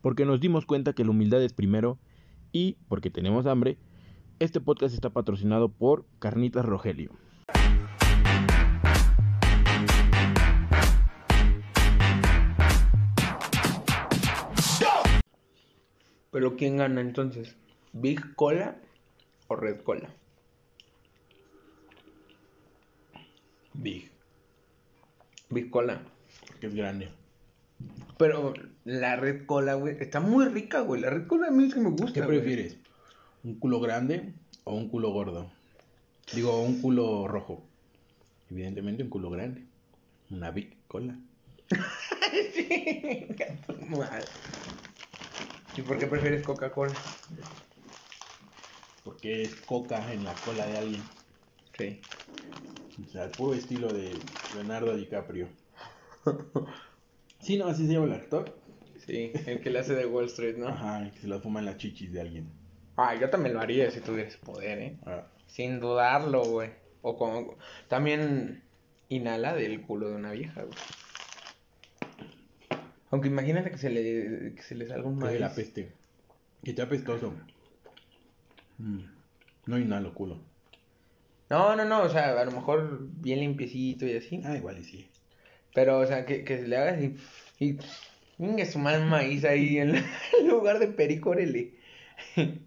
porque nos dimos cuenta que la humildad es primero y porque tenemos hambre, este podcast está patrocinado por Carnitas Rogelio. Pero ¿quién gana entonces? ¿Big Cola o Red Cola? Big, Big Cola. que es grande. Pero la Red Cola, güey, está muy rica, güey. La Red Cola a mí sí me gusta. ¿Qué güey. prefieres? ¿Un culo grande o un culo gordo? Digo, un culo rojo. Evidentemente un culo grande. Una Big Cola. sí. ¿Y por qué prefieres Coca-Cola? Porque es coca en la cola de alguien. Sí. O sea, el puro estilo de Leonardo DiCaprio. Sí, no, así se llama el actor. Sí, el que le hace de Wall Street, ¿no? Ajá, el que se lo fuma en las chichis de alguien. Ah, yo también lo haría si tuviera ese poder, ¿eh? Ah, Sin dudarlo, güey. O como... También inhala del culo de una vieja, güey. Aunque imagínate que se le, que se le salga un que de la peste. Que te apestoso. Mm, No inhalo culo. No, no, no, o sea, a lo mejor bien limpiecito y así. Ah, igual y sí. Pero, o sea, que, que se le haga así. Y. Venga, su mal maíz ahí en, la- en lugar de perico, órale.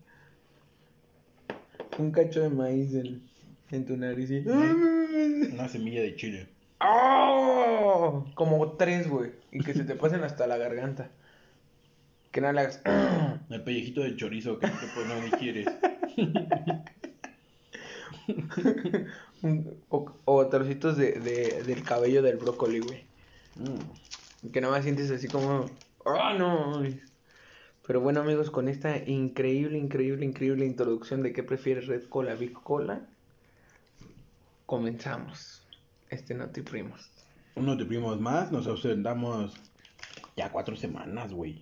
Un cacho de maíz en, en tu nariz. y- Una semilla de chile. ¡Oh! Como tres, güey. Y que se te pasen hasta la garganta. Que no le hagas. El pellejito de chorizo que pues no ni quieres. Un- o, o trocitos de, de- del cabello del brócoli, güey. Mm. Que nada más sientes así como. ¡Ah, no! Pero bueno, amigos, con esta increíble, increíble, increíble introducción de qué prefieres Red Cola, Big Cola, comenzamos este Noti Primos. Unos de primos más, nos ausentamos ya cuatro semanas, güey.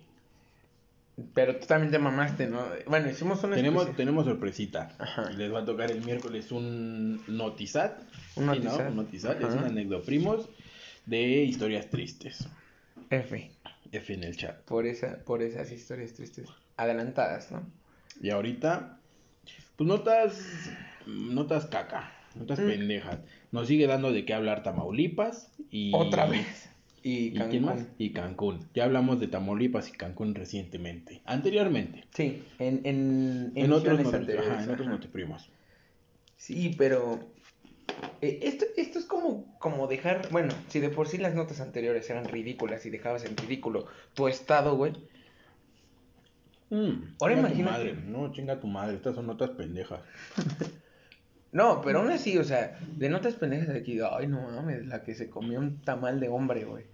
Pero tú también te mamaste, ¿no? Bueno, hicimos una Tenemos, especie- tenemos sorpresita. Ajá. Les va a tocar el miércoles un notizat. Un Sí, ¿no? notizat. Un notizat. Es un anecdoprimos de historias tristes. F. F en el chat. Por, esa, por esas historias tristes adelantadas, ¿no? Y ahorita, pues notas, notas caca, notas Mm. pendejas. Nos sigue dando de qué hablar Tamaulipas y... Otra vez. Y ¿Y Cancún. quién más? Y Cancún. Ya hablamos de Tamaulipas y Cancún recientemente. Anteriormente. Sí, en, en, En, otros, noti- anteriores, ajá, en otros notiprimos. Sí, pero eh, esto, esto es como, como dejar, bueno, si de por sí las notas anteriores eran ridículas y dejabas en ridículo tu estado, güey. Mm, Ahora chinga tu imagínate. madre. No, chinga tu madre. Estas son notas pendejas. No, pero aún así, o sea, de notas pendejas de aquí, ay, no mames, la que se comió un tamal de hombre, güey.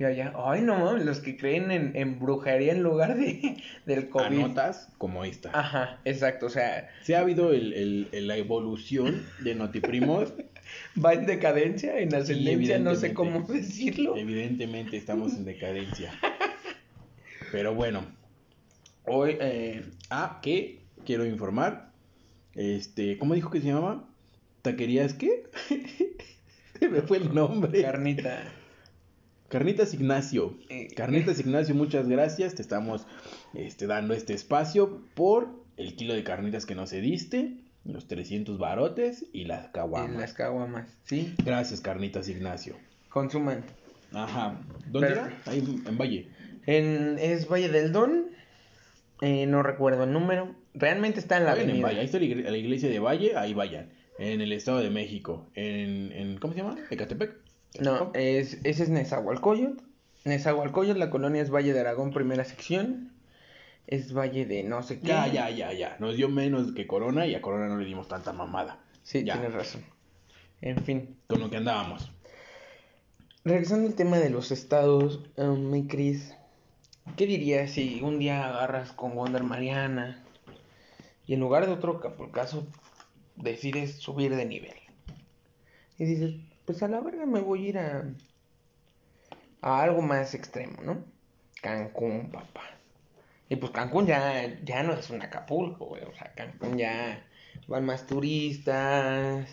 Y allá, ay, no mames, los que creen en, en brujería en lugar de, del A COVID. notas como esta. Ajá, exacto, o sea, Se ha habido el, el- el- la evolución de notiprimos. va en decadencia, en ascendencia, no sé cómo decirlo. Evidentemente estamos en decadencia. Pero bueno, Hoy, eh, Ah, que quiero informar. Este, ¿cómo dijo que se llamaba? ¿Taquerías qué? Se me fue el nombre. carnita. Carnitas Ignacio. Eh, Carnitas Ignacio, muchas gracias. Te estamos este, dando este espacio por el kilo de carnitas que nos cediste, los 300 barotes y las caguamas. las caguamas, ¿sí? Gracias, Carnitas Ignacio. Consuman. Ajá. ¿Dónde Pero- era? Ahí en Valle. En, es Valle del Don. eh, no recuerdo el número. Realmente está en la Vayan en avenida. Valle. Ahí está la iglesia de Valle, ahí vayan. En el Estado de México. En, en ¿cómo se llama? Ecatepec. No, es, ese es Nezahualcóyotl. Nezahualcóyotl, la colonia es Valle de Aragón, primera sección. Es Valle de no sé qué. Ya, ya, ya, ya. Nos dio menos que Corona y a Corona no le dimos tanta mamada. Sí, Ya. tienes razón. En fin. Con lo que andábamos. Regresando al tema de los estados, um, mi Cris, ¿qué dirías si un día agarras con Wonder Mariana y en lugar de otro caso decides subir de nivel? Y dices, pues a la verga me voy a ir a, a algo más extremo, ¿no? Cancún, papá. Y pues Cancún ya, ya no es un Acapulco, güey. O sea, Cancún ya van más turistas.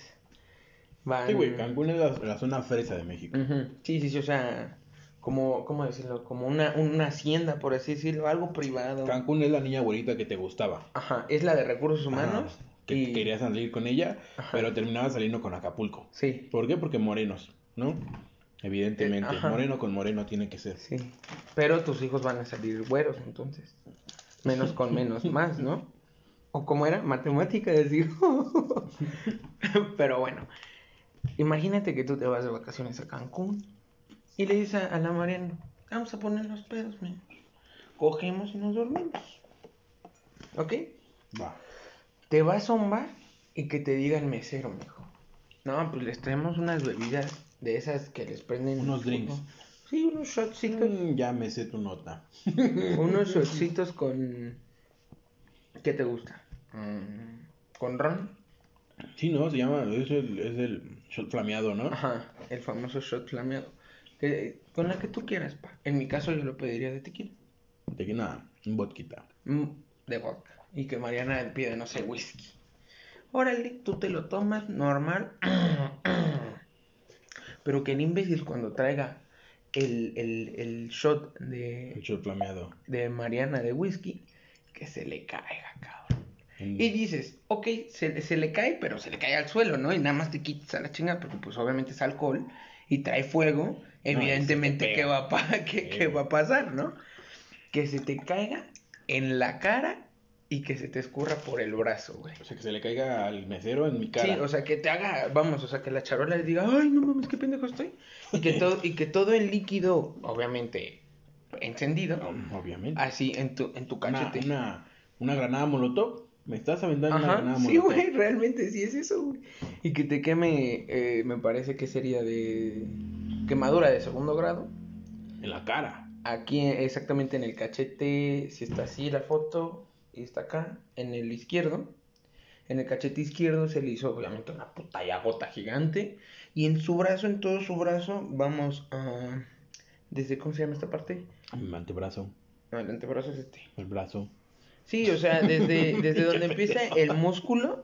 Van... Sí, güey, Cancún es la, la zona fresa de México. Ujú, Sí, sí, sí, o sea, como, ¿cómo decirlo? Como una, una hacienda, por así decirlo, algo privado. Cancún es la niña abuelita que te gustaba. Ajá, es la de recursos humanos. Ajá, que y... querías salir con ella, Ajá. pero terminaba saliendo con Acapulco. Sí, ¿Por qué? Porque morenos, ¿no? Evidentemente, Eh, ajá. moreno con moreno tiene que ser. sí. Pero tus hijos van a salir güeros, entonces. Menos con menos, más, ¿no? O como era, matemáticas, digo. Pero bueno, imagínate que tú te vas de vacaciones a Cancún y le dices a, a la Mariana, vamos a poner los pedos, amor. Cogemos y nos dormimos. ¿Ok? Va. Te vas a un bar y que te diga el mesero, mijo. No, pues les traemos unas bebidas de esas que les prenden. Unos drinks. Sí, unos shotcitos. Mm, ya me sé tu nota. unos shotcitos con. ¿Qué te gusta? Mm, ¿Con ron? Sí, no, se llama, es el, es el shot flameado, ¿no? Ajá, el famoso shot flameado. Que- con la que tú quieras, pa. En mi caso yo lo pediría de tequila. Nada, un vodka. Mm, de vodka. Y que Mariana pide, no sé, whisky. Órale, tú te lo tomas normal. Pero que el imbécil cuando traiga el, el, el shot El de, shot flameado. de Mariana de whisky, que se le caiga, cabrón. Mm. Y dices, ok, se, se le cae, pero se le cae al suelo, ¿no? Y nada más te quitas a la chinga, porque pues obviamente es alcohol y trae fuego. Evidentemente. ¿qué, va a qué- qué va a pasar, no? Que se te caiga en la cara y que se te escurra por el brazo, güey. O sea, que se le caiga al mesero en mi cara. Sí, o sea, que te haga, vamos, o sea, que la charola le diga, ay, no mames, qué pendejo estoy. Y que todo, y que todo el líquido, obviamente, encendido, No, Obviamente. así en tu, en tu cachete. una, una granada molotov. Me estás aventando una granada sí, molotov. güey, realmente sí es eso, güey. Y que te queme, eh, me parece que sería de quemadura de segundo grado. En la cara. Aquí exactamente en el cachete, si está así la foto, y está acá, en el izquierdo. En el cachete izquierdo se le hizo obviamente una puta gota gigante. Y en su brazo, en todo su brazo, vamos a... ¿Desde cómo se llama esta parte? Mi antebrazo. No, el antebrazo es este. El brazo. Sí, o sea, desde, desde donde empieza el músculo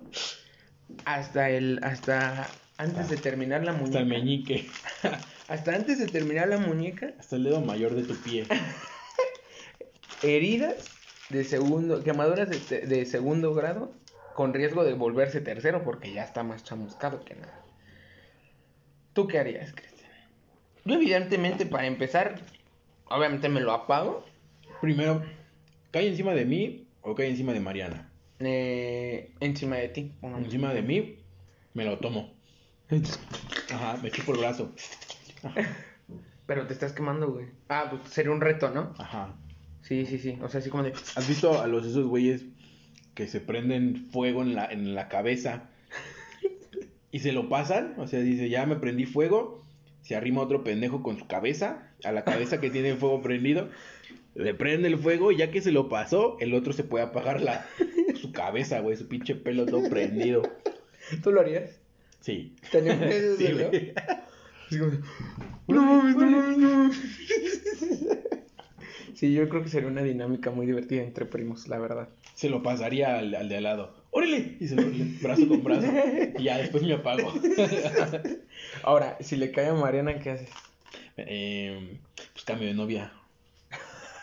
hasta el, hasta antes de terminar la Hasta el muñeca. meñique. Hasta antes de terminar la muñeca, Hasta el dedo mayor de tu pie. heridas de segundo, quemaduras de, de segundo grado, con riesgo de volverse tercero porque ya está más chamuscado que nada. ¿Tú qué harías, Cristian? Yo evidentemente para empezar, obviamente me lo apago. Primero, ¿cae encima de mí o cae encima de Mariana? eh, encima de ti. Encima de mí, me lo tomo. Ajá, me chupo el brazo. Pero te estás quemando, güey. Ah, pues sería un reto, ¿no? Ajá. Sí, sí, sí. O sea, así como de. ¿Has visto a los esos güeyes que se prenden fuego en la, en la cabeza y se lo pasan? O sea, dice, ya me prendí fuego. Se arrima otro pendejo con su cabeza, a la cabeza que tiene el fuego prendido. Le prende el fuego y ya que se lo pasó, el otro se puede apagar la, su cabeza, güey, su pinche pelo todo prendido. ¿Tú lo harías? Sí. ¿Te animarías a Sí, hacerlo? güey. Así como de, No mames, no mames, no. Sí, yo creo que sería una dinámica muy divertida entre primos, la verdad. Se lo pasaría al, al de al lado. ¡Órale! Y se lo brazo con brazo. Y ya después me apago. Ahora, si le cae a Mariana, ¿qué haces? Eh, pues cambio de novia.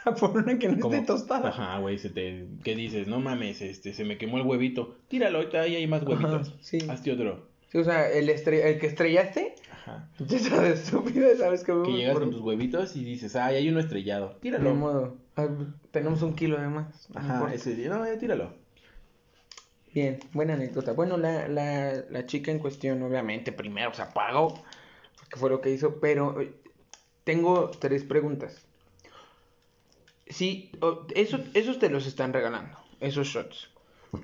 Por una que no esté tostada. Ajá, güey, se te... ¿qué dices? No mames, este, se me quemó el huevito. Tíralo, ahorita ahí hay más huevitos. Ajá, sí. Hazte otro. Sí, o sea, el, estre- el que estrellaste, Ajá. ya sabes, que Que llegas por- con tus huevitos y dices, ay, hay uno estrellado. Tíralo. modo. Ah, tenemos un kilo de más. no Ajá, importa. ese día, no, ya tíralo. Bien, buena anécdota. Bueno, la, la, la chica en cuestión, obviamente, primero se apagó, porque fue lo que hizo, pero eh, tengo tres preguntas. Sí, eso, esos te los están regalando, esos shots. ¿Te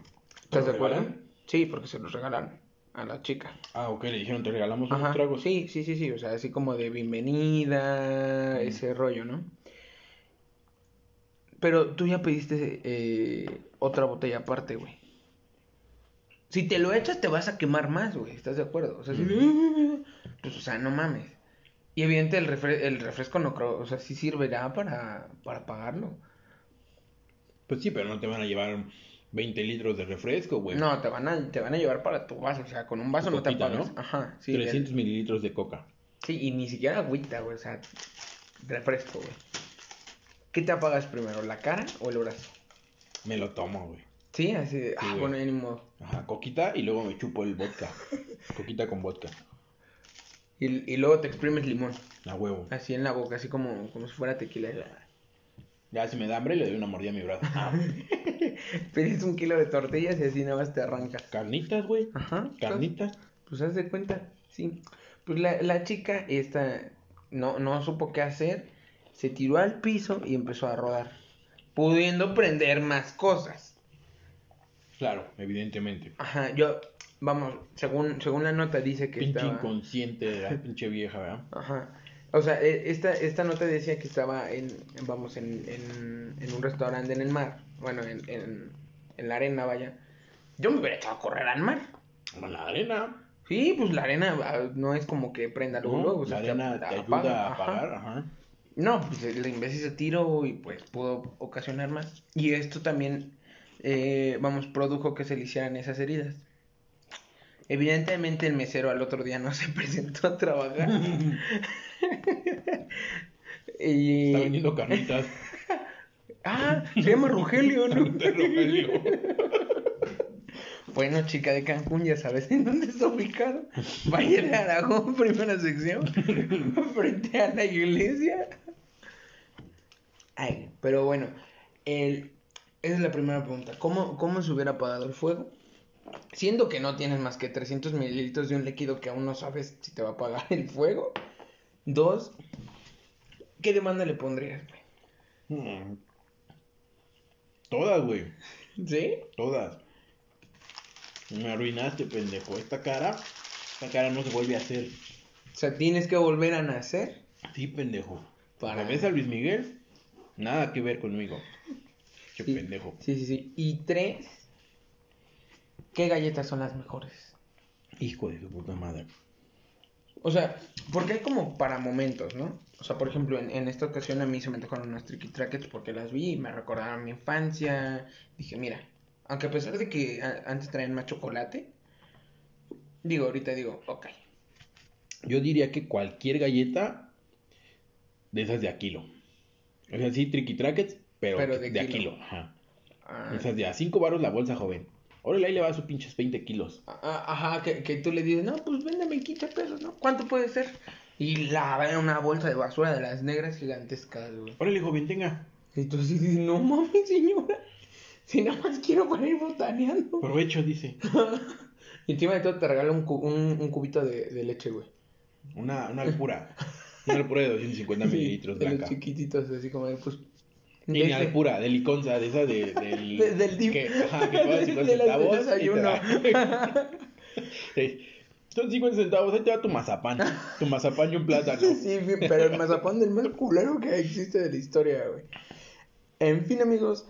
¿Estás de acuerdo? Sí, porque se los regalaron a la chica. Ah, ok, le dijeron, te regalamos unos Ajá, tragos. sí, sí, sí, sí, o sea, así como de bienvenida, ese rollo, ¿no? Pero tú ya pediste eh, otra botella aparte, güey. Si te lo echas, te vas a quemar más, güey, ¿estás de acuerdo? O sea, si- pues, o sea, no mames. Y evidente el, refre- el refresco no creo, o sea, sí servirá para, para pagarlo. Pues sí, pero no te van a llevar 20 litros de refresco, güey. No, te van a, te van a llevar para tu vaso, o sea, con un vaso no te apagas. ¿no? Ajá, sí. 300 mililitros de coca. Sí, y ni siquiera agüita, güey, o sea, refresco, güey. ¿Qué te apagas primero, la cara o el brazo? Me lo tomo, güey. Sí, así de, ah, güey. bueno, ni modo. Ajá, coquita y luego me chupo el vodka. coquita con vodka. Y, y luego te exprimes limón, A huevo. así en la boca, así como, como si fuera tequila. Ya si me da hambre le doy una mordida a mi brazo. Ah, Pides un kilo de tortillas y así nada más te arranca. carnitas, güey. Ajá. Carnitas. Pues haz de cuenta, sí. Pues la, la chica esta no, no supo qué hacer, se tiró al piso y empezó a rodar, pudiendo prender más cosas. Claro, evidentemente. Ajá, yo, vamos, según, según la nota dice que Pinche estaba... inconsciente de la pinche vieja, ¿verdad? Ajá. O sea, e- esta, esta nota decía que estaba en, vamos, en, en, en un restaurante en el mar, bueno, en, en, en la arena, vaya. Yo me hubiera echado a correr al mar. Con la arena. Sí, pues la arena ah, no es como que prenda luego, ¿no? luego, la arena te apaga, ayuda a ajá. apagar, ajá. No, pues el imbécil se tiró y pues pudo ocasionar más. Y esto también, eh, vamos, produjo que se le hicieran esas heridas. Evidentemente el mesero al otro día no se presentó a trabajar. y... Está vendiendo carnitas. Ah, se llama Rogelio, ¿no? Rogelio. Bueno, chica de Cancún, ya sabes en dónde está ubicado. Valle de Aragón, primera sección. Frente a la iglesia. Ay, pero bueno, el, esa es la primera pregunta. ¿Cómo, ¿Cómo se hubiera apagado el fuego? Siendo que no tienes más que 300 mililitros de un líquido que aún no sabes si te va a apagar el fuego. Dos, ¿qué demanda le pondrías? güey? Mm. Todas, güey. ¿Sí? Todas. Me arruinaste, pendejo. Esta cara, esta cara no se vuelve a hacer. O sea, tienes que volver a nacer. Sí, pendejo. Para- Para ves a Luis Miguel, nada que ver conmigo. Qué Sí. pendejo. Sí, sí, sí. Y tres, ¿qué galletas son las mejores? Hijo de su puta madre. O sea, porque hay como para momentos, ¿no? O sea, por ejemplo, en, en esta ocasión a mí se me tocaron unas tricky trackets porque las vi y me recordaron mi infancia. Dije, mira, aunque a pesar de que a- antes traían más chocolate, digo, ahorita digo, ok. Yo diría que cualquier galleta de esas de a kilo. O sea, sí, tricky trackets, pero, Pero de, de a kilo. kilo. Ajá. Ah, Esas de a 5 baros la bolsa, joven. Órale, ahí le va a sus pinches 20 kilos. Ajá, que, que tú le dices, no, pues véndeme 15 pesos, ¿no? ¿Cuánto puede ser? Y la ven una bolsa de basura de las negras gigantescas, güey. Órale, joven, tenga. Y tú dices, no mames, señora. Si nada más quiero para ir botaneando. Provecho, dice. Y encima de todo te regala un, cu- un, un cubito de, de leche, güey. Una, una alpura. Una alpura de 250 Sí, mililitros, de los blanca. chiquititos, así como de, pues... Y de este- alpura, de liconza, de esa de, del... de- del dip. Que, ajá, que pagas 50 De las de centavos y te desayuno. da- Sí. Son 50 centavos, ahí te va tu mazapán. Tu mazapán y un plátano. Sí, pero el mazapán del más culero que existe de la historia, güey. En fin, amigos,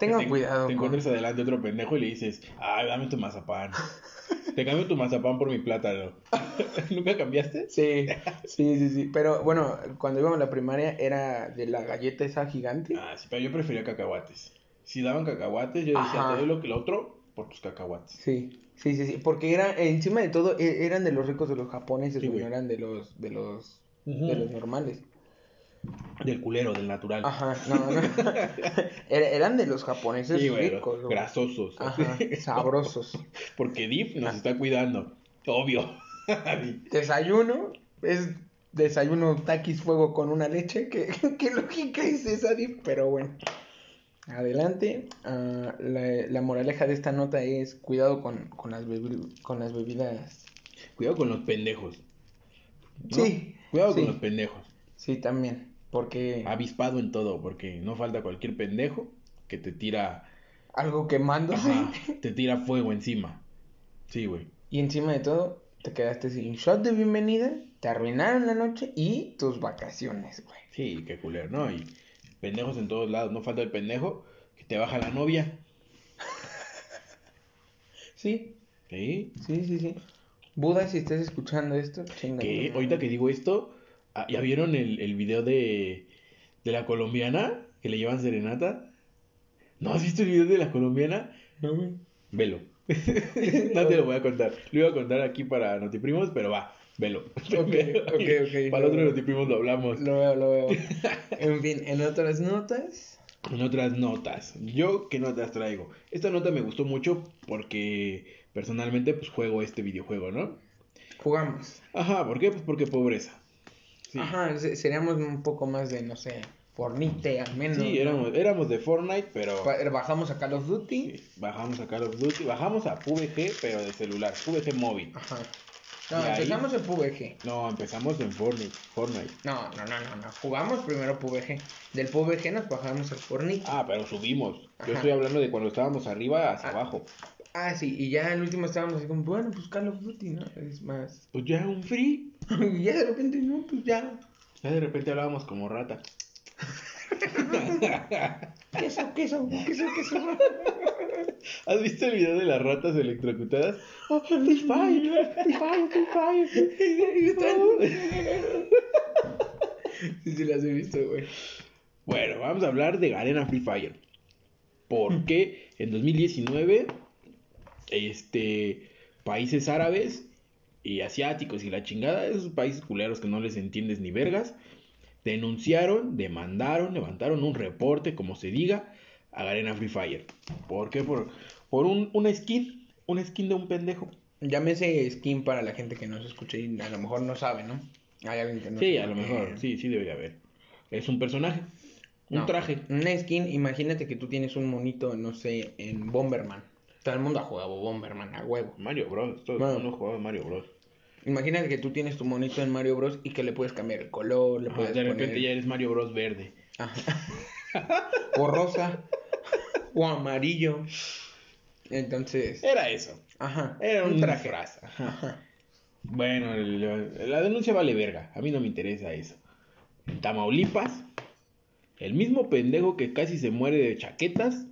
tengan Te- cuidado. Te con- encuentras adelante otro pendejo y le dices, ay, dame tu mazapán. Te cambio tu mazapán por mi plátano. ¿Nunca cambiaste? Sí, sí, sí, sí. Pero bueno, cuando íbamos a la primaria era de la galleta esa gigante. Ah, sí, pero yo prefería cacahuates. Si daban cacahuates, yo decía, Ajá. te doy lo que lo otro por tus cacahuates. Sí, sí, sí, sí. Porque era, encima de todo, e- eran de los ricos de los japoneses, Sí, no eran de los, de los, de los normales. Del culero, del natural. Ajá, no, no. Era- eran de los japoneses Sí, ricos, grasosos. Ajá, sabrosos. Porque Div nos está cuidando. Obvio. Desayuno es desayuno taquis fuego con una leche. ¿Qué, qué lógica es esa, Dip? Pero bueno. Adelante. Ah, la, la moraleja de esta nota es cuidado con, con, las, con las bebidas. Cuidado con los pendejos. ¿no? Sí. Cuidado sí. con los pendejos. Sí, también. Porque Avispado en todo, porque no falta cualquier pendejo que te tira. algo quemándose. Ajá, te tira fuego encima. Sí, güey. Y encima de todo, te quedaste sin shot de bienvenida. Te arruinaron la noche y tus vacaciones, güey. Sí, qué culero, ¿no? Y pendejos en todos lados. No falta el pendejo que te baja la novia. Sí, ¿Sí? sí, sí, sí. Buda, si estás escuchando esto, chinga. Que ahorita que digo esto, ¿ya vieron el, el video de, de la colombiana que le llevan serenata? ¿No has visto el video de la colombiana? No, güey. Velo. no te lo voy a contar. Lo iba a contar aquí para Notiprimos, pero va. Velo. Ok, ok, ok. Para el otro Notiprimos lo hablamos. Lo veo, lo veo. En fin, en otras notas. En otras notas. ¿Yo qué notas traigo? Esta nota me gustó mucho porque personalmente pues juego este videojuego, ¿no? Jugamos. Ajá, ¿por qué? Pues porque pobreza. Sí. Ajá, se- seríamos un poco más de, no sé, Fornite al menos. Sí, ¿no? éramos, éramos de Fortnite, pero Pa- Bajamos a Call of Duty. sí, bajamos a Call of Duty, bajamos a PUBG, pero de celular, PUBG móvil. Ajá. No, Y ahí- empezamos en PUBG. No, empezamos en Fortnite, Fortnite. No, no, no, no, no. Jugamos primero PUBG. Del PUBG nos bajamos al Fortnite. Ah, pero subimos. Yo estoy hablando de cuando estábamos arriba hacia Ah. abajo. Ah, sí, y ya el último estábamos así como, bueno, pues Call of Duty, ¿no? Es más. Pues ya un free. y ya de repente, no, pues ya. Ya de repente hablábamos como rata. Queso, queso, queso, queso. ¿Has visto el video de las ratas electrocutadas? Oh, Free Fire, Free Fire, Free Fire. Sí, sí, las he visto, güey. Bueno, vamos a hablar de Garena Free Fire. Porque en 2019, este, países árabes y asiáticos y la chingada, esos países culeros que no les entiendes ni vergas, denunciaron, demandaron, levantaron un reporte, como se diga, a Garena Free Fire. ¿Por qué? Por, por un, una skin, una skin de un pendejo. Llámese skin para la gente que no se escuche y a lo mejor no sabe, ¿no? Hay alguien que no Sí, sabe. a lo mejor, sí, sí debe de haber. Es un personaje, un No, traje. Una skin, imagínate que tú tienes un monito, no sé, en Bomberman. Todo el mundo ha jugado Bomberman a huevo. Mario Bros. Todos Bueno. hemos jugado Mario Bros. Imagínate que tú tienes tu monito en Mario Bros. y que le puedes cambiar el color, le Ajá, puedes de repente poner... ya eres Mario Bros. verde. Ajá. o rosa, o amarillo. Entonces, Era eso. ajá, Era un, traje. disfraz. Ajá. Ajá. Bueno, el- la denuncia vale verga. A mí no me interesa eso. En Tamaulipas, el mismo pendejo que casi se muere de chaquetas,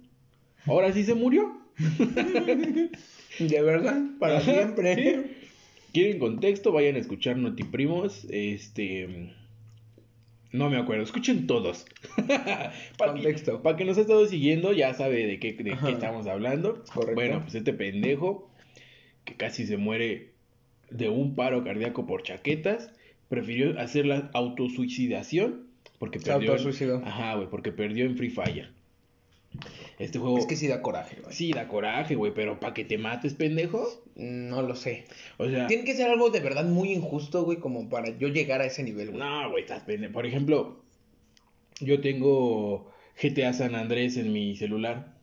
ahora sí se murió. De verdad, para siempre. sí. ¿Quieren contexto? Vayan a escuchar Notiprimos. Este. No me acuerdo, escuchen todos. para Contexto. Que, para que nos ha estado siguiendo, ya sabe de qué, de qué estamos hablando. Correcto. Bueno, pues este pendejo que casi se muere de un paro cardíaco por chaquetas, prefirió hacer la autosuicidación porque Se perdió. autosuicidó. Ajá, güey, porque perdió en Free Fire. Este juego Es que sí da coraje, güey. sí da coraje, güey, pero para que te mates, pendejo. No lo sé. O sea, Tiene que ser algo de verdad muy injusto, güey, como para yo llegar a ese nivel, güey. No, güey, estás pendejo. Por ejemplo, yo tengo GTA San Andrés en mi celular.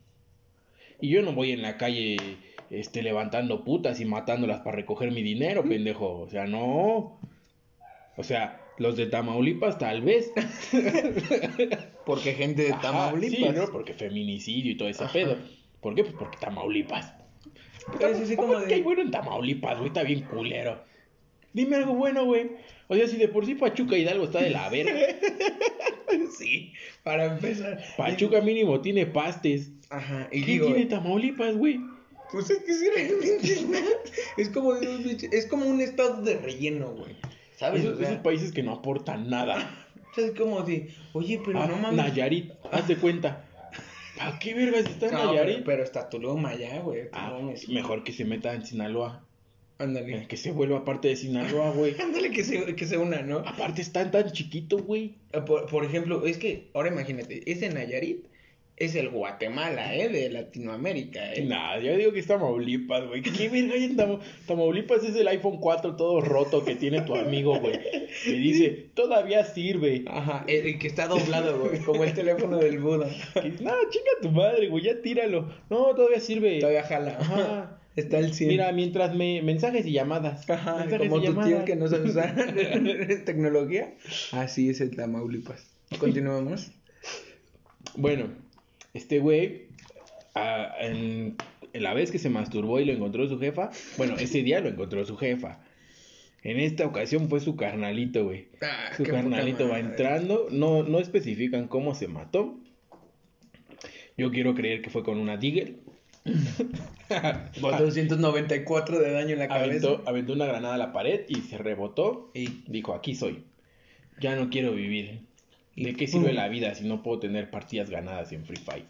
Y yo no voy en la calle este, levantando putas y matándolas para recoger mi dinero, pendejo. O sea, no. O sea, los de Tamaulipas tal vez. Porque gente de Ajá, Tamaulipas. sí, ¿no? Porque feminicidio y todo ese Ajá. pedo. ¿Por qué? Pues porque Tamaulipas. Pero es así como ¿Cómo es de- que hay bueno en Tamaulipas, güey? Está bien culero. Dime algo bueno, güey. O sea, si de por sí Pachuca Hidalgo está de la verga. sí, para empezar. Pachuca mínimo tiene pastes. Ajá, y ¿Qué digo, tiene Tamaulipas, güey? pues es que sí, realmente es como de es como un estado de relleno, güey. ¿Sabes? Esos, O sea, esos países que no aportan nada. Es como de, oye, pero Ah, no mames. Nayarit, haz de cuenta. ¿Para qué vergas está No, pero, Nayarit? pero está Tulum allá, güey. Ah, mejor que se meta en Sinaloa. Ándale. Que se vuelva parte de Sinaloa, güey. Ándale que se, que se una, ¿no? Aparte están tan chiquito, güey. Eh, Por, por ejemplo, es que, ahora imagínate, ese Nayarit es el Guatemala, ¿eh? De Latinoamérica, ¿eh? Nah, yo digo que es Tamaulipas, güey. ¿Qué verga hay en Tam- Tamaulipas? Es el iPhone 4 todo roto que tiene tu amigo, güey. Que dice, todavía sirve. Ajá, el, el que está doblado, güey, como el teléfono del Buda. Que, no, chinga tu madre, güey, ya tíralo. No, todavía sirve. Todavía jala. Ajá. Está el 100. Mira, mientras me mensajes y llamadas. Ajá, mensajes como y tu tío llamadas. que no sabe usar tecnología. Así es el Tamaulipas. Continuamos. Bueno, este güey, en, en la vez que se masturbó y lo encontró su jefa, bueno, ese día lo encontró su jefa. En esta ocasión fue su carnalito, güey. Ah, Su carnalito va entrando, no, no especifican cómo se mató. Yo quiero creer que fue con una. Con 294 de daño en la cabeza. aventó, aventó una granada a la pared y se rebotó Y dijo, aquí soy. Ya no quiero vivir. ¿De qué sirve la vida si no puedo tener partidas ganadas en Free Fire?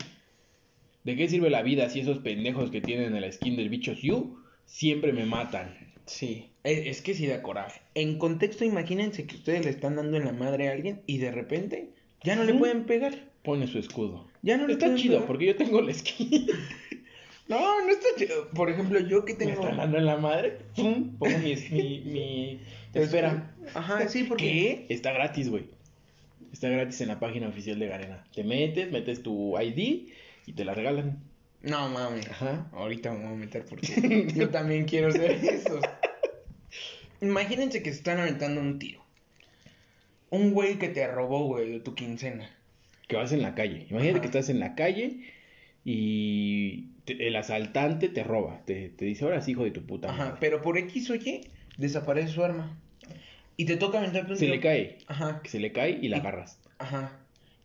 ¿De qué sirve la vida si esos pendejos que tienen la skin del bicho Yu siempre me matan? Sí, es, es que sí da coraje. En contexto, imagínense que ustedes le están dando en la madre a alguien y de repente ya no le pueden pegar. Pone su escudo. Ya no le Está pueden chido, pegar. porque yo tengo la esquina. No, no está chido. Por ejemplo, yo que Me tengo... están dando en la madre. Pum, Pongo mi, mi, mi... Espera. Ajá, sí, porque... ¿Qué? Está gratis, güey. Está gratis en la página oficial de Garena. Te metes, metes tu ID y te la regalan. No, mames. Ajá. Ahorita me voy a meter porque yo también quiero ser eso. Imagínense que se están aventando un tiro. Un güey que te robó, güey, de tu quincena. Que vas en la calle. Imagínate Ajá. que estás en la calle y te- el asaltante te roba. Te, te dice, ahora sí, hijo de tu puta. Ajá, madre". pero por X o Y desaparece su arma. Y te toca aventarte un Se le cae. Ajá, Que se le cae y la Y- agarras. ajá.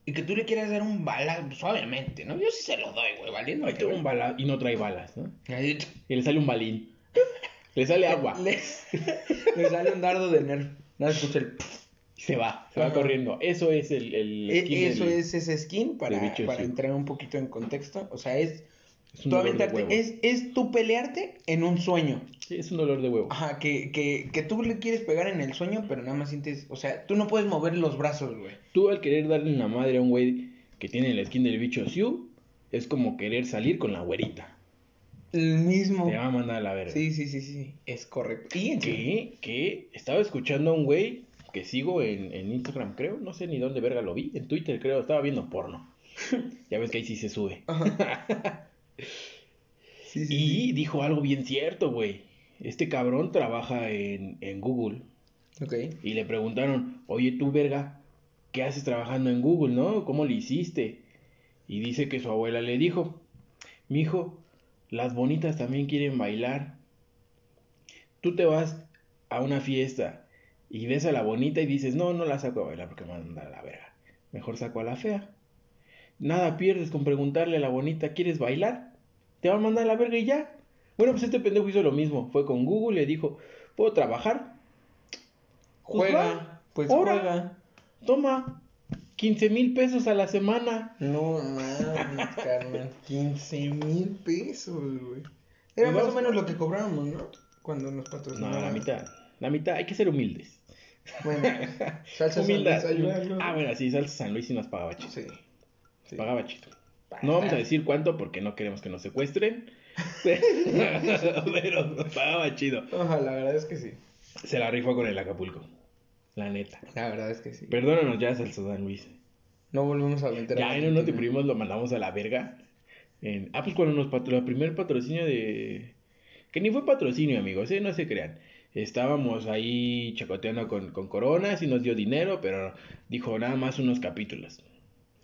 Y que tú le quieras dar un bala, pues obviamente, ¿no? Yo sí se lo doy, güey, valiendo. Ahí tengo un bala y no trae balas, ¿no? Ahí- Y le sale un balín. Le sale agua. Le, le sale un dardo de nerf. Nada, escucha el... Y se va, se va Ajá. corriendo. Eso es el, el E- skin Eso del- es ese skin para, para entrar un poquito en contexto. O sea, es es un tú dolor de aventarte, huevo. es, es tú pelearte en un sueño. Sí, es un dolor de huevo. Ajá, que, que, que tú le quieres pegar en el sueño, pero nada más sientes, o sea, tú no puedes mover los brazos, güey. Tú al querer darle la madre a un güey que tiene el skin del bicho Siu, es como querer salir con la güerita. El mismo. Te va a mandar a la verga. Sí, sí, sí, sí, es correcto. Y ¿Qué? ¿Qué? Estaba escuchando a un güey que sigo en, en Instagram, creo. No sé ni dónde verga lo vi. En Twitter, creo. Estaba viendo porno. ya ves que ahí sí se sube. Ajá. Sí, sí, Y sí. dijo algo bien cierto, güey. Este cabrón trabaja en, en Google. Ok. Y le preguntaron, oye tú, verga, ¿qué haces trabajando en Google, no? ¿Cómo le hiciste? Y dice que su abuela le dijo, mijo, las bonitas también quieren bailar. Tú te vas a una fiesta y ves a la bonita y dices, no, no la saco a bailar porque me va a mandar a la verga. Mejor saco a la fea. Nada pierdes con preguntarle a la bonita, ¿quieres bailar? Te va a mandar a la verga y ya. Bueno, pues este pendejo hizo lo mismo. Fue con Google y le dijo, ¿puedo trabajar? Pues Juega, va, pues ahora. juega. Toma, 15 mil pesos a la semana. No mames, carnal. 15 mil pesos, güey. Era Y más o menos lo que cobrábamos, ¿no? Cuando nos No, patrocinaban. la mitad. La mitad, hay que ser humildes. Bueno, salsa Humildad. San Luis. Ah, bueno, sí, Salsa San Luis sí nos pagaba chido. Sí. sí. Pagaba chido. No vamos a decir cuánto porque no queremos que nos secuestren. Pero nos pagaba chido. Ojalá, la verdad es que sí. Se la rifó con el Acapulco. La neta. La verdad es que sí. Perdónanos ya, Salsa San Luis. No volvemos a meter a Ya te Argentina. primos lo mandamos a la verga. En... Ah, pues cuando nos patrocinó el primer patrocinio de. Que ni fue patrocinio, amigos, ¿eh? No se crean. Estábamos ahí chacoteando con, con Coronas y nos dio dinero, pero dijo nada más unos capítulos.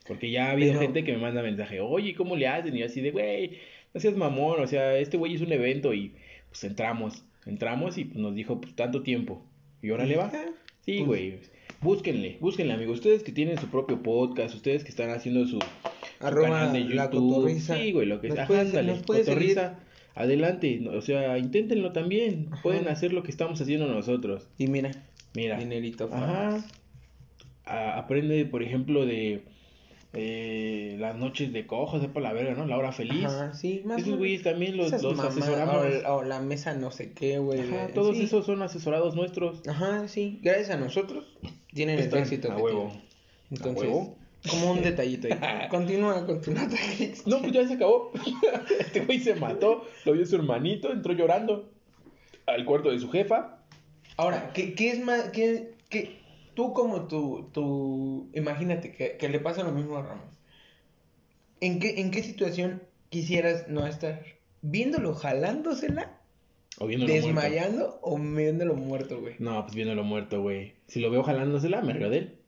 Porque ya ha habido Pero- gente que me manda mensaje, oye, ¿cómo le hacen? Y yo así de, güey, no seas mamón, o sea, este güey es un evento y pues entramos, entramos y pues, nos dijo, pues tanto tiempo. Y ahora le va. Sí, Pues- güey. Búsquenle, búsquenle, amigos. Ustedes que tienen su propio podcast, ustedes que están haciendo su, su Arroba canal de la YouTube. cotorriza. Sí, güey, lo que sea. cotorriza, adelante. O sea, inténtenlo también. Ajá. Pueden hacer lo que estamos haciendo nosotros. Y mira, Mira. dinerito. Ajá. A- aprende, por ejemplo, de eh, las noches de cojo, sepa la verga, ¿no? La hora feliz. Ajá, sí, más Esos güeyes también los, los mamadas, asesoramos. O, la- o la mesa no sé qué, güey. Ajá, todos sí. esos son asesorados nuestros. Ajá, sí. Gracias a nosotros tienen el éxito a que huevo. tienen. Entonces, huevo. como un detallito ahí. Continúa con tu nota. Alex. No, pues ya se acabó. Este güey se mató, lo vio su hermanito, entró llorando al cuarto de su jefa. Ahora, ¿qué, qué es más? Qué, qué- tú como tu, tu... Imagínate que, que le pasa lo mismo a Ramos. ¿En qué, ¿En qué situación quisieras no estar? ¿Viéndolo jalándosela? O viéndolo muerto. ¿Desmayando o viéndolo muerto, güey? No, pues viéndolo muerto, güey. Si lo veo jalándosela, me río de él.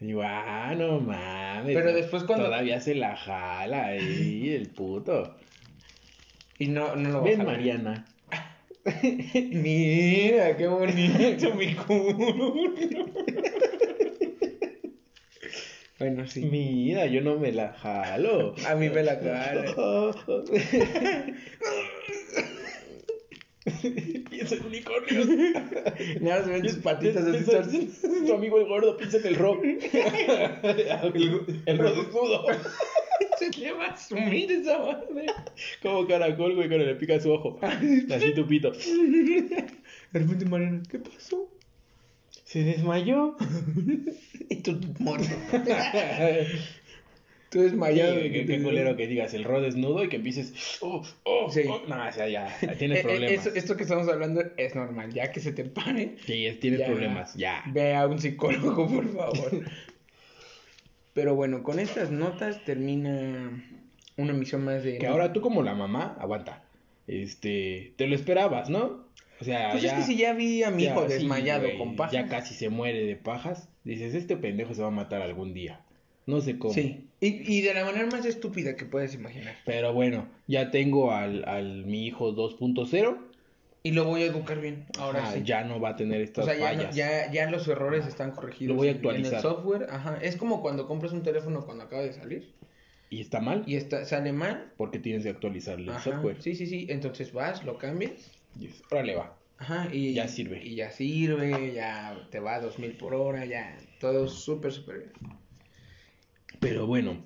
Y digo, ah, no mames. Pero después cuando- Todavía se la jala ahí, el puto. Y no, no lo va a Ven. Mariana. Mira, qué bonito mi culo. bueno, sí. Mira, yo no me la jalo. A mí me la cara. Piensa en unicornios. Nada más ven tus patitas así. Tu amigo el gordo piensa en el rock. el, el rock desnudo. Se te va a sumir esa madre. Como caracol, güey, cuando le pica su ojo. Así tu pito. De repente Mariana, ¿qué pasó? Se desmayó. y tú muerto. tú Sí, desmayado. güey, qué, qué culero que digas el rol desnudo y que empieces. Oh, oh, Sí. oh. No, o sea, ya, tienes Eh, eh, problemas. eso- esto que estamos hablando es normal, ya que se te pare. Sí, es- tienes ya, problemas, ya. Ve a un psicólogo, por favor. Pero bueno, con estas notas termina una misión más de. Que ahora tú como la mamá, aguanta. Este, te lo esperabas, ¿no? O sea, Pues ya, es que si ya vi a mi ya, hijo desmayado con paja. Ya casi se muere de pajas. Dices, este pendejo se va a matar algún día. No sé cómo. Sí. Y, y de la manera más estúpida que puedes imaginar. Pero bueno, ya tengo al, al mi hijo 2.0. Y lo voy a educar bien. Ahora Ajá, sí. Ya no va a tener O estas sea, ya, fallas. ya, ya los errores están corregidos. Lo voy a En actualizar. el software, ajá. Es como cuando compras un teléfono cuando acaba de salir ¿Y está mal? y está, sale mal. Porque tienes que actualizarle el software. Sí, sí, sí. Entonces vas, lo cambias. Y es- órale va. Ajá. Y Ya sirve. Y ya sirve, ya te va a 2000 por hora, ya. Todo súper, súper bien. Pero bueno,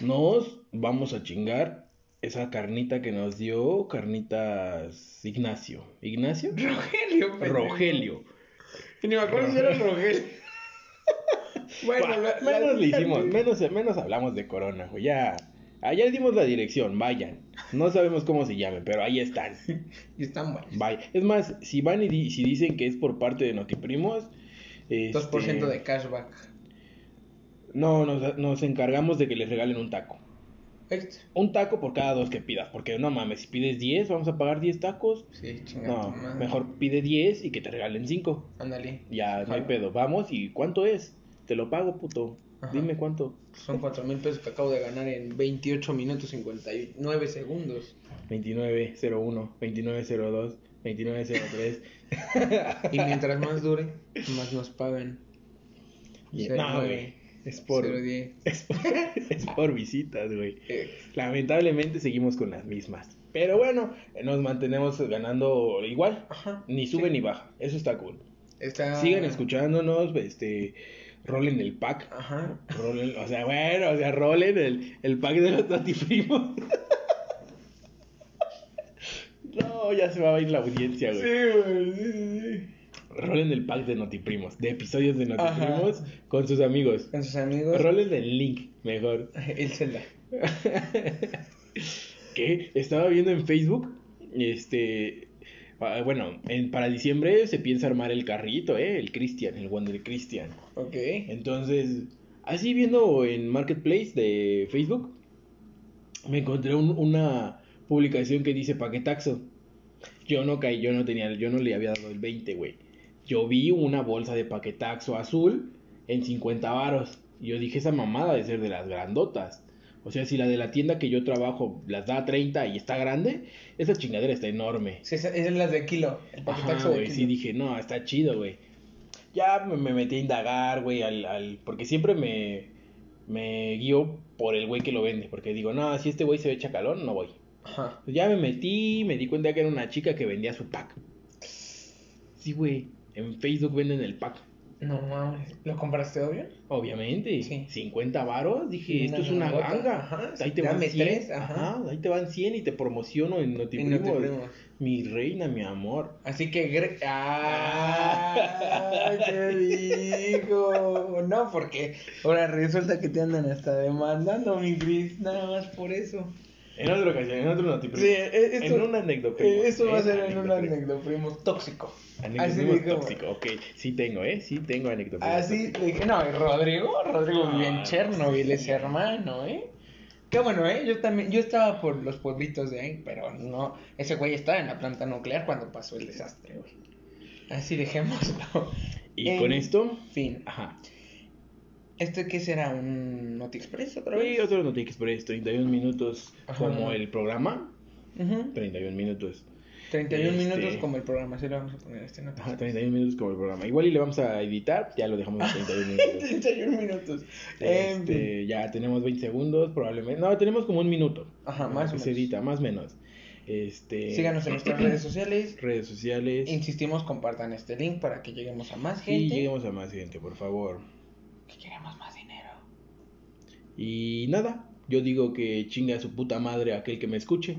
nos vamos a chingar esa carnita que nos dio Carnitas Ignacio. ¿Ignacio? Rogelio. Rogelio. Ni me acuerdo si era Rogelio. bueno, Bah, la- menos la- le hicimos, menos, menos hablamos de Corona, güey. Ya, allá dimos la dirección, vayan. No sabemos cómo se llamen, pero ahí están. Y están buenos. Vaya. Es más, si van y di- si dicen que es por parte de Notiprimos, este, 2% de cashback. No, nos, nos encargamos de que les regalen un taco. Extra. Un taco por cada dos que pidas, porque no mames, si pides 10, vamos a pagar 10 tacos. Sí, chingada. No, mejor pide 10 y que te regalen 5. Ándale. Ya, no hay pedo. Vamos, ¿y cuánto es? Te lo pago, puto. Ajá. Dime cuánto. Son 4 mil pesos que acabo de ganar en 28 minutos 59 segundos. 2901, 2902, 2903. Y mientras más dure, más nos pagan. Y- Cero no, güey. Es por, es por, es por visitas, güey. Lamentablemente seguimos con las mismas. Pero bueno, nos mantenemos ganando igual. Ajá. Ni sube sí. ni baja. Eso está cool. Está... Sigan escuchándonos, este, rolen el pack. Ajá. Rolen, o sea, bueno, o sea, rolen el, el pack de los notifrimos. no, ya se va a ir la audiencia, güey. güey. Sí, sí, sí. Rolen el pack de notiprimos, de episodios de notiprimos Ajá. con sus amigos. Con sus amigos. Rolen el link, mejor. El Zelda. que estaba viendo en Facebook, este, ah, bueno, en, para diciembre se piensa armar el carrito, ¿eh? El Christian, el Wonder Christian. Ok. Entonces, así viendo en Marketplace de Facebook, me encontré un- una publicación que dice paquetaxo. Yo no caí, yo no tenía, yo no le había dado el 20, güey. Yo vi una bolsa de paquetaxo azul en 50 varos. Y yo dije, esa mamada de ser de las grandotas. O sea, si la de la tienda que yo trabajo las da a 30 y está grande, esa chingadera está enorme. Sí, esa- esas las de kilo. El paquetaxo güey, sí dije, no, está chido, güey. Ya me, me metí a indagar, güey, al, al... porque siempre me, me guío por el güey que lo vende, porque digo, no, si este güey se ve chacalón, no voy. Ajá. Ya me metí, me di cuenta que era una chica que vendía su pack. Sí, güey, en Facebook venden el pack. No mames. ¿Lo compraste obvio? Obviamente, Sí. 50 varos, dije, esto es una ganga. ajá, ahí te van 100, tres, ajá. ajá, ahí te van 100 y te promociono en Y Notiprimos. no te primos. Mi reina, mi amor. Así que... ¡Ah! ¿Qué dijo? No, porque ahora resulta que te andan hasta demandando, mi Chris. Nada más por eso. En otra ocasión, en otro Notiprimos. Sí, e- en un anécdota. Eh, Eso va a ser en un anecdoprimo tóxico. Dijo. tóxico, ok. Sí tengo, ¿eh? Sí tengo anecdoprimo Así tóxico. dije, no, y Rodrigo, Rodrigo Ah, vive en no, Chernobyl, sí. es hermano, ¿eh? Qué bueno, ¿eh? Yo también, yo estaba por los pueblitos de ahí, pero no, ese güey estaba en la planta nuclear cuando pasó el desastre, güey. Así dejémoslo. Y En con esto, Fin. ajá. ¿Este qué será? ¿Un NotiExpress otra Y vez? otro NotiExpress, 31 minutos Ajá. como el programa. Ujú. 31 minutos. 31 Este- minutos como el programa, así le vamos a poner este NotiExpress. 31 minutos como el programa. Igual y le vamos a editar, ya lo dejamos en 31 minutos. 31 minutos. Este, ya tenemos 20 segundos, probablemente. No, tenemos como un minuto. Ajá, más o que se menos. edita, más o menos. Este, Síganos en nuestras redes sociales. redes sociales. Insistimos, compartan este link para que lleguemos a más Y gente. lleguemos a más gente, por favor. Que queremos más dinero. Y nada, yo digo que chinga a su puta madre aquel que me escuche.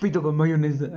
Pito con mayonesa.